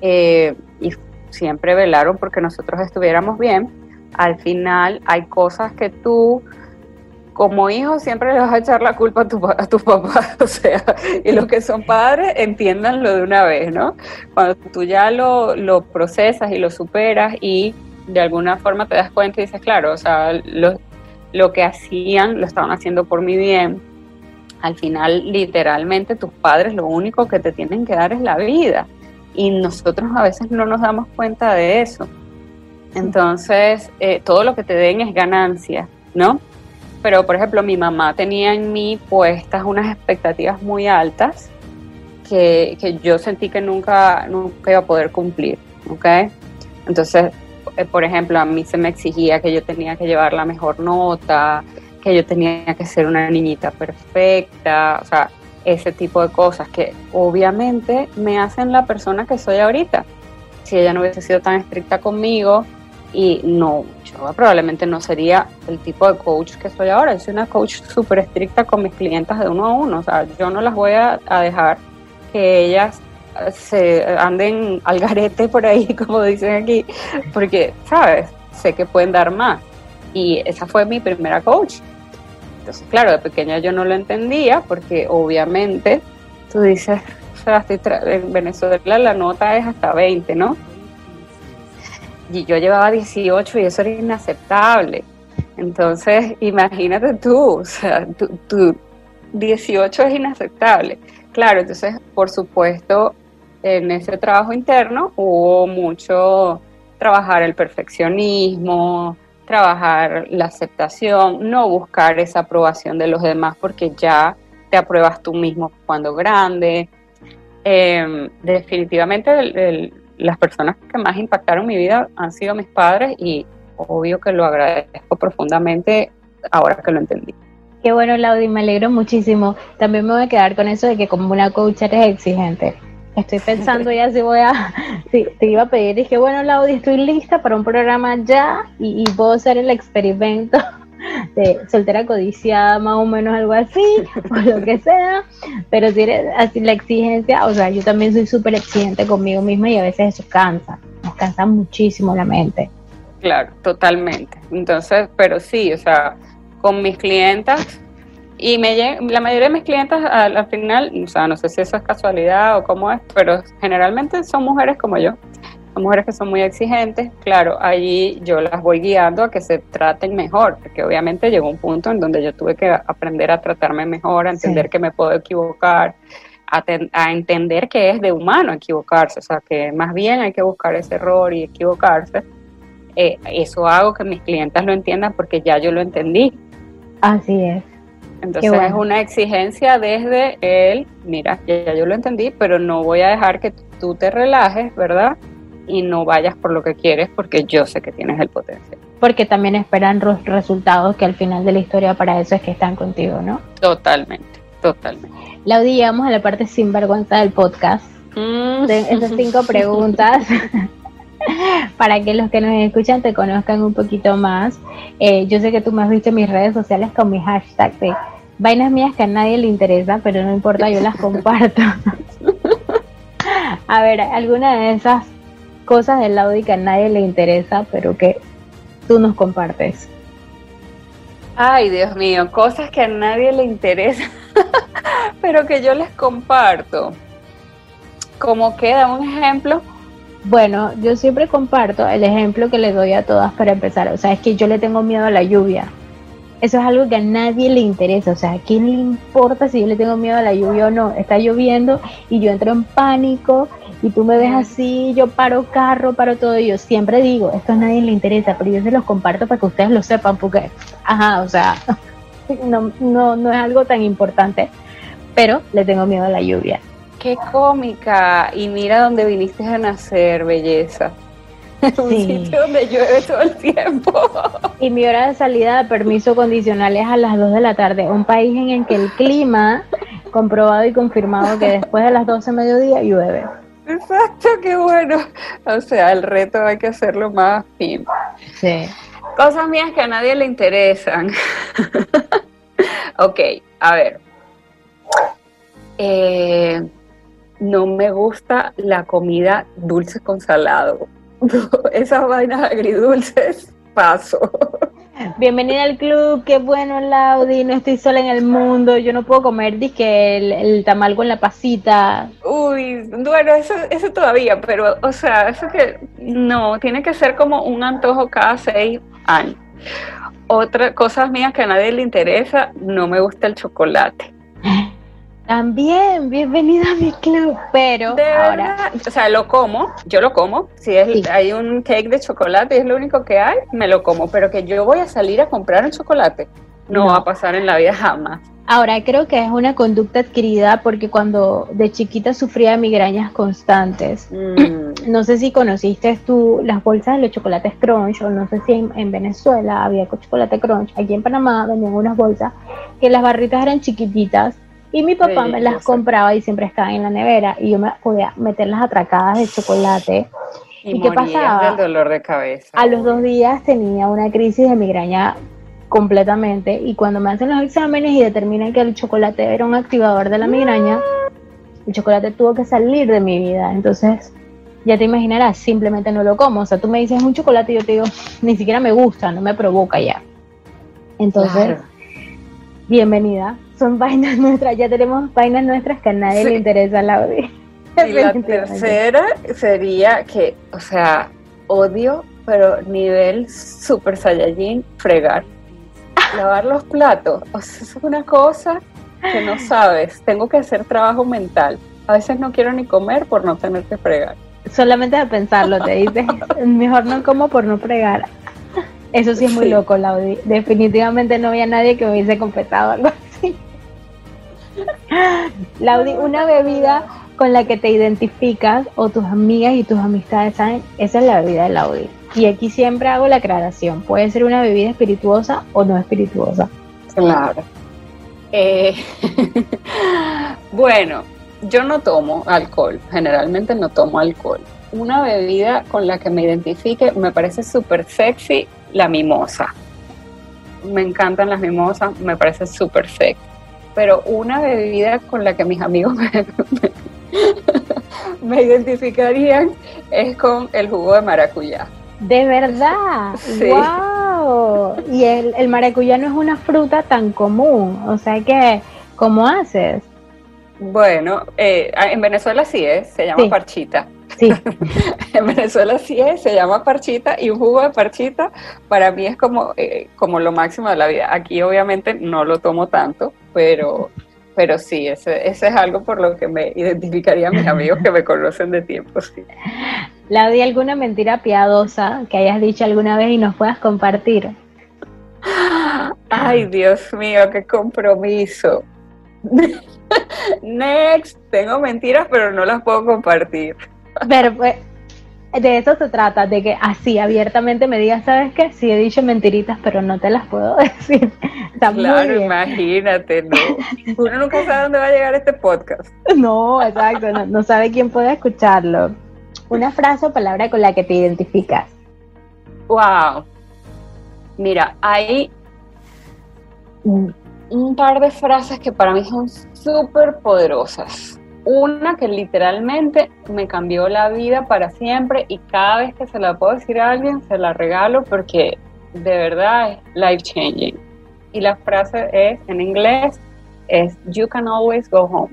eh, y siempre velaron porque nosotros estuviéramos bien. Al final hay cosas que tú como hijo siempre le vas a echar la culpa a, tu, a tus papás, *laughs* o sea, y los que son padres entiéndanlo de una vez, ¿no? Cuando tú ya lo, procesas y lo superas y de alguna forma te das cuenta y dices, claro, o sea, lo, lo que hacían lo estaban haciendo por mi bien. Al final, literalmente, tus padres lo único que te tienen que dar es la vida y nosotros a veces no nos damos cuenta de eso. Entonces, eh, todo lo que te den es ganancia, ¿no? Pero, por ejemplo, mi mamá tenía en mí puestas unas expectativas muy altas que, que yo sentí que nunca, nunca iba a poder cumplir, ¿ok? Entonces, por ejemplo, a mí se me exigía que yo tenía que llevar la mejor nota, que yo tenía que ser una niñita perfecta, o sea, ese tipo de cosas que obviamente me hacen la persona que soy ahorita. Si ella no hubiese sido tan estricta conmigo y no, yo probablemente no sería el tipo de coach que soy ahora. Yo una coach súper estricta con mis clientes de uno a uno. O sea, yo no las voy a, dejar que ellas se anden al garete por ahí, *laughs* como dicen aquí, porque, ¿sabes? Sé que pueden dar más. Y esa fue mi primera coach. Entonces, claro, de pequeña yo no lo entendía porque obviamente tú dices, en Venezuela la nota es hasta 20, ¿no? Y yo llevaba 18 y eso era inaceptable. Entonces, imagínate tú, o sea, tu, 18 es inaceptable. Claro, entonces, por supuesto, en ese trabajo interno hubo mucho trabajar el perfeccionismo, trabajar la aceptación, no buscar esa aprobación de los demás porque ya te apruebas tú mismo cuando grande. Em, definitivamente las personas que más impactaron mi vida han sido mis padres y obvio que lo agradezco profundamente ahora que lo entendí. Qué bueno, Laudi, me alegro muchísimo. También me voy a quedar con eso de que como una coach eres exigente. Estoy pensando ya si voy a, *laughs* si te iba a pedir, dije, bueno, Laudi, estoy lista para un programa ya y, puedo hacer el experimento *laughs* de soltera codiciada, más o menos algo así, *laughs* o lo que sea, pero si eres así la exigencia, o sea, yo también soy súper exigente conmigo misma y a veces eso cansa, nos cansa muchísimo la mente. Claro, totalmente. Entonces, pero sí, o sea, con mis clientas y me la mayoría de mis clientes al, final, o sea, no sé si eso es casualidad o cómo es, pero generalmente son mujeres como yo. Son mujeres que son muy exigentes. Claro, allí yo las voy guiando a que se traten mejor, porque obviamente llegó un punto en donde yo tuve que aprender a tratarme mejor, a entender que me puedo equivocar, a, a, entender que es de humano equivocarse, o sea, que más bien hay que buscar ese error y equivocarse. Eh, eso hago que mis clientes lo entiendan porque ya yo lo entendí. Así es. Entonces es una exigencia desde él, mira, ya, yo lo entendí, pero no voy a dejar que tú te relajes, ¿verdad? Y no vayas por lo que quieres porque yo sé que tienes el potencial. Porque también esperan los resultados que al final de la historia para eso es que están contigo, ¿no? Totalmente, totalmente. Laudi, llegamos a la parte sin vergüenza del podcast. Mm. esas cinco *laughs* preguntas *laughs* para que los que nos escuchan te conozcan un poquito más. Eh, yo sé que tú me has visto en mis redes sociales con mi hashtag de vainas mías que a nadie le interesa, pero no importa, yo las comparto. *laughs* a ver, alguna de esas cosas del Audi que a nadie le interesa, pero que tú nos compartes. Ay, Dios mío, cosas que a nadie le interesa, *laughs* pero que yo les comparto. Como queda un ejemplo, bueno, yo siempre comparto el ejemplo que le doy a todas para empezar. O sea, es que yo le tengo miedo a la lluvia. Eso es algo que a nadie le interesa. O sea, ¿a quién le importa si yo le tengo miedo a la lluvia o no? Está lloviendo y yo entro en pánico y tú me ves así, yo paro carro, paro todo. Y yo siempre digo, esto a nadie le interesa, pero yo se los comparto para que ustedes lo sepan, porque, ajá, o sea, *laughs* no, no, no es algo tan importante, pero le tengo miedo a la lluvia. Qué cómica. Y mira dónde viniste a nacer, belleza. *laughs* Un sitio donde llueve todo el tiempo. *laughs* Y mi hora de salida de permiso condicional es a las 2 de la tarde. Un país en el que el clima, comprobado y confirmado que después de las 12 de mediodía llueve. Exacto, qué bueno. O sea, el reto hay que hacerlo más fin. Sí. Cosas mías que a nadie le interesan. *laughs* ok, a ver. Eh, no me gusta la comida dulce con salado. *laughs* Esas vainas agridulces, paso. Bienvenida al club, qué bueno Laudi, no estoy sola en el mundo, yo no puedo comer disque el, el tamal con la pasita. Uy, bueno, eso, eso todavía, pero o sea, eso que no, tiene que ser como un antojo cada seis años. Otra cosa mía que a nadie le interesa, no me gusta el chocolate. *laughs* También, bienvenida a mi club, pero ahora... o sea, lo como, yo lo como, si es, hay un cake de chocolate y es lo único que hay, me lo como, pero que yo voy a salir a comprar un chocolate, no, va a pasar en la vida jamás. Ahora, creo que es una conducta adquirida porque cuando de chiquita sufría de migrañas constantes, mm. *clears throat* no sé si conociste tú las bolsas de los chocolates Crunch, o no sé si en, en, Venezuela había chocolate Crunch, aquí en Panamá vendían unas bolsas que las barritas eran chiquititas y mi papá me las compraba y siempre estaban en la nevera y yo me podía meter las atracadas de chocolate. ¿Y, qué pasaba? del dolor de cabeza. A los dos días tenía una crisis de migraña completamente y cuando me hacen los exámenes y determinan que el chocolate era un activador de la migraña, el chocolate tuvo que salir de mi vida. Entonces, ya te imaginarás, simplemente no lo como. O sea, tú me dices un chocolate y yo te digo, ni siquiera me gusta, no me provoca ya. Entonces, bienvenida son vainas nuestras, ya tenemos vainas nuestras que a nadie le interesa la audio. Y la *laughs* tercera sería que, o sea, odio, pero nivel super saiyajin, fregar. Lavar los platos, o sea, es una cosa que no sabes, tengo que hacer trabajo mental. A veces no quiero ni comer por no tener que fregar. Solamente de pensarlo, te dices, *laughs* mejor no como por no fregar. Eso sí es muy loco, Laudi. Definitivamente no había nadie que me hubiese confesado algo. *laughs* Laudi, una bebida con la que te identificas o tus amigas y tus amistades saben, esa es la bebida de Laudi. Y aquí siempre hago la aclaración, puede ser una bebida espirituosa o no espirituosa. Claro. Eh, *laughs* bueno, yo no tomo alcohol, generalmente no tomo alcohol. Una bebida con la que me identifique me parece súper sexy, la mimosa. Me encantan las mimosas, me parece súper sexy. Pero una bebida con la que mis amigos *laughs* me, identificarían es con el jugo de maracuyá. De verdad. Sí. ¡Wow! Y el, el maracuyá no es una fruta tan común. O sea que, ¿cómo haces? Bueno, eh, en Venezuela sí es, se llama parchita. Sí. *laughs* en Venezuela sí es, se llama parchita y un jugo de parchita para mí es como, eh, como lo máximo de la vida. Aquí obviamente no lo tomo tanto, pero, pero sí, ese, ese es algo por lo que me identificaría a mis amigos que me conocen de tiempo. Sí. di ¿alguna mentira piadosa que hayas dicho alguna vez y nos puedas compartir? Ay, Dios mío, qué compromiso. *laughs* Next, tengo mentiras, pero no las puedo compartir. Pero pues, de eso se trata, de que así abiertamente me digas, ¿sabes qué? Sí he dicho mentiritas, pero no te las puedo *laughs* decir. claro, imagínate, no. *laughs* Uno nunca sabe dónde va a llegar este podcast. No, exacto, no, no sabe quién puede escucharlo. Una frase o palabra con la que te identificas. Wow. Mira, hay un par de frases que para mí son súper poderosas. Una que literalmente me cambió la vida para siempre y cada vez que se la puedo decir a alguien se la regalo porque de verdad es life changing. Y la frase es en inglés es you can always go home.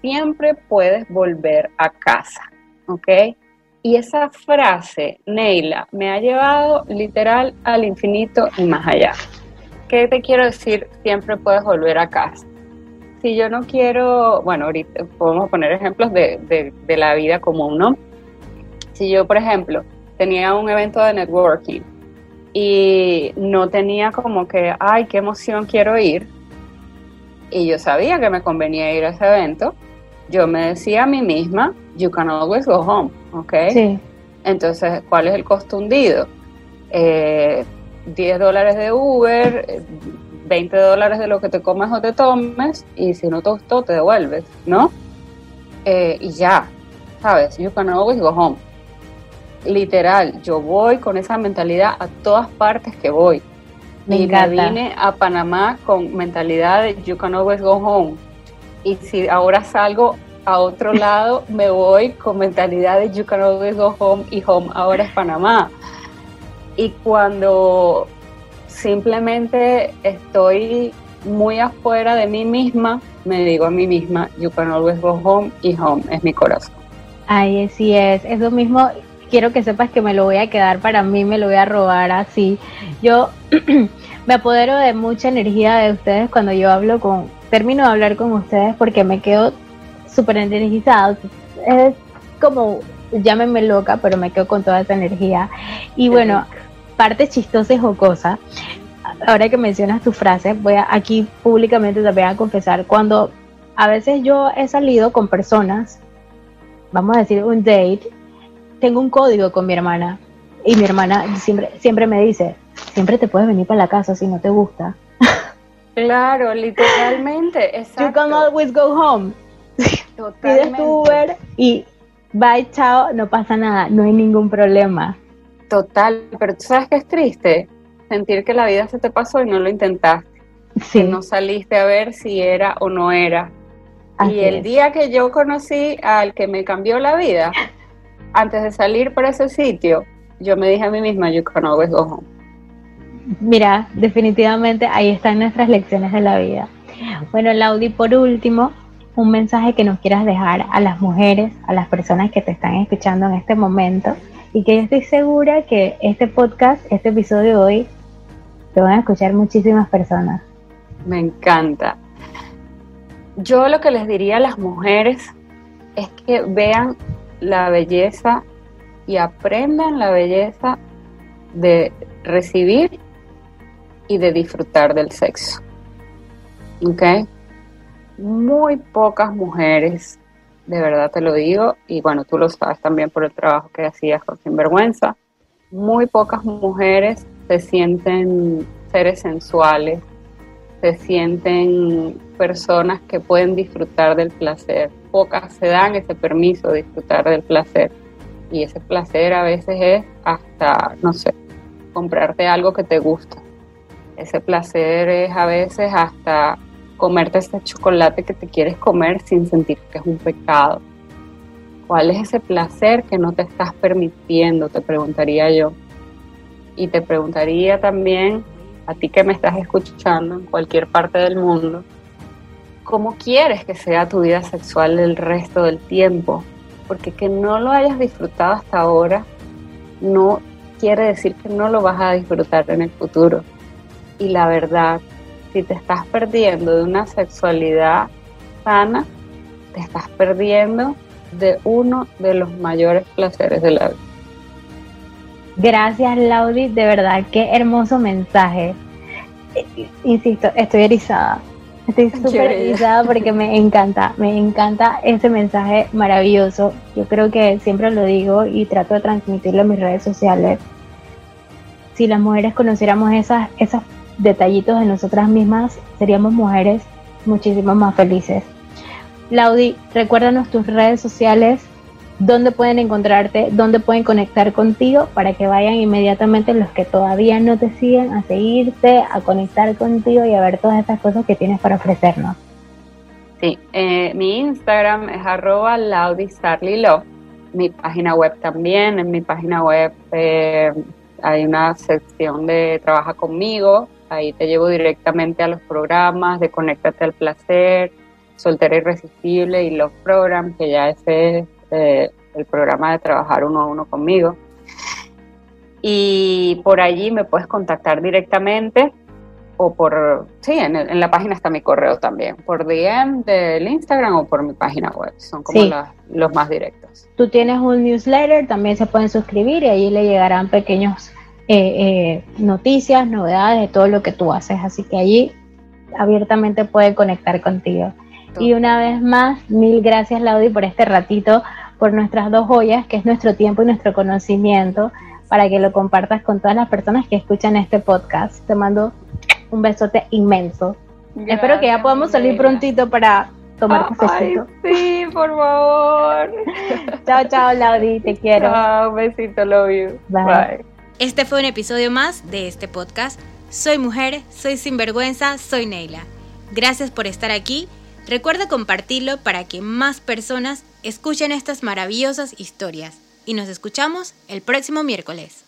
Siempre puedes volver a casa, ¿ok? Y esa frase, Neila, me ha llevado literal al infinito y más allá. ¿qué te quiero decir? Siempre puedes volver a casa. Si yo no quiero, bueno, ahorita podemos poner ejemplos de, de, la vida común, ¿no? Si yo, por ejemplo, tenía un evento de networking y no tenía como que, ay, qué emoción quiero ir, y yo sabía que me convenía ir a ese evento, yo me decía a mí misma, you can always go home, ¿ok? Sí. Entonces, ¿cuál es el costo hundido? Eh, 10 dólares de Uber, 20 dólares de lo que te comes o te tomes, y si no te gustó, te devuelves, ¿no? Eh, y ya, ¿sabes? You can always go home. Literal, yo voy con esa mentalidad a todas partes que voy. Me y me vine a Panamá con mentalidad de you can always go home. Y si ahora salgo a otro *laughs* lado, me voy con mentalidad de you can always go home y home ahora es Panamá. Y cuando simplemente estoy muy afuera de mí misma, me digo a mí misma, you can always go home y home es mi corazón. Ay, sí es, eso mismo quiero que sepas que me lo voy a quedar para mí, me lo voy a robar así. Yo *clears throat* me apodero de mucha energía de ustedes cuando yo hablo con, termino de hablar con ustedes porque me quedo súper energizada. Es como, llámenme loca, pero me quedo con toda esa energía. Y bueno, parte chistosa y jocosa, ahora que mencionas tu frase, voy a, aquí públicamente te voy a confesar, cuando a veces yo he salido con personas, vamos a decir un date, tengo un código con mi hermana y mi hermana siempre, siempre me dice, siempre te puedes venir para la casa si no te gusta. *laughs* Claro, literalmente, exacto. You can always go home. *laughs* Pides tu Uber y bye, chao, no pasa nada, no hay ningún problema. Total, pero tú sabes que es triste sentir que la vida se te pasó y no lo intentaste. Que no saliste a ver si era o no era. y el día que yo conocí al que me cambió la vida, antes de salir por ese sitio, yo me dije a mí misma, you can always go home. Mira, definitivamente ahí están nuestras lecciones de la vida. Bueno, Laudi, por último, un mensaje que nos quieras dejar a las mujeres, a las personas que te están escuchando en este momento y que yo estoy segura que este podcast, este episodio de hoy, lo van a escuchar muchísimas personas. Me encanta. Yo lo que les diría a las mujeres es que vean la belleza y aprendan la belleza de recibir y de disfrutar del sexo. ¿Ok? muy pocas mujeres, de verdad te lo digo, y bueno, tú lo sabes también por el trabajo que hacías con Sinvergüenza, muy pocas mujeres se sienten seres sensuales, se sienten personas que pueden disfrutar del placer. Pocas se dan ese permiso de disfrutar del placer. Y ese placer a veces es hasta, no sé, comprarte algo que te gusta. Ese placer es a veces hasta comerte ese chocolate que te quieres comer sin sentir que es un pecado. ¿Cuál es ese placer que no te estás permitiendo? Te preguntaría yo. Y te preguntaría también a ti que me estás escuchando en cualquier parte del mundo, ¿cómo quieres que sea tu vida sexual el resto del tiempo? Porque que no lo hayas disfrutado hasta ahora no quiere decir que no lo vas a disfrutar en el futuro. Y la verdad si te estás perdiendo de una sexualidad sana, te estás perdiendo de uno de los mayores placeres de la vida. Gracias, Laudi, de verdad, qué hermoso mensaje. Insisto, estoy erizada. Estoy súper erizada porque me encanta, me encanta ese mensaje maravilloso. Yo creo que siempre lo digo y trato de transmitirlo en mis redes sociales. Si las mujeres conociéramos esas, esas detallitos de nosotras mismas, seríamos mujeres muchísimo más felices. Laudi, recuérdanos tus redes sociales, dónde pueden encontrarte, dónde pueden conectar contigo para que vayan inmediatamente los que todavía no te siguen a seguirte, a conectar contigo y a ver todas esas cosas que tienes para ofrecernos. Sí, eh, mi Instagram es arroba mi página web también, en mi página web eh, hay una sección de trabaja conmigo, Ahí te llevo directamente a los programas de Conéctate al Placer, Soltera Irresistible y los programas, que ya ese es eh, el programa de trabajar uno a uno conmigo. Y por allí me puedes contactar directamente o por, sí, en, la página está mi correo también, por DM del Instagram o por mi página web, son como los más directos. Tú tienes un newsletter, también se pueden suscribir y allí le llegarán pequeños eh, eh, noticias, novedades de todo lo que tú haces. Así que allí abiertamente puede conectar contigo. Y una vez más, mil gracias Laudi por este ratito, por nuestras dos joyas, que es nuestro tiempo y nuestro conocimiento, para que lo compartas con todas las personas que escuchan este podcast. Te mando un besote inmenso. Espero que ya podamos salir prontito para tomar cafecito. sí, por favor. *laughs* chao, chao, Laudi, te quiero. Chao, besito, love you. Bye. Este fue un episodio más de este podcast. Soy mujer, soy sinvergüenza, soy Neila. Gracias por estar aquí. Recuerda compartirlo para que más personas escuchen estas maravillosas historias. Y nos escuchamos el próximo miércoles.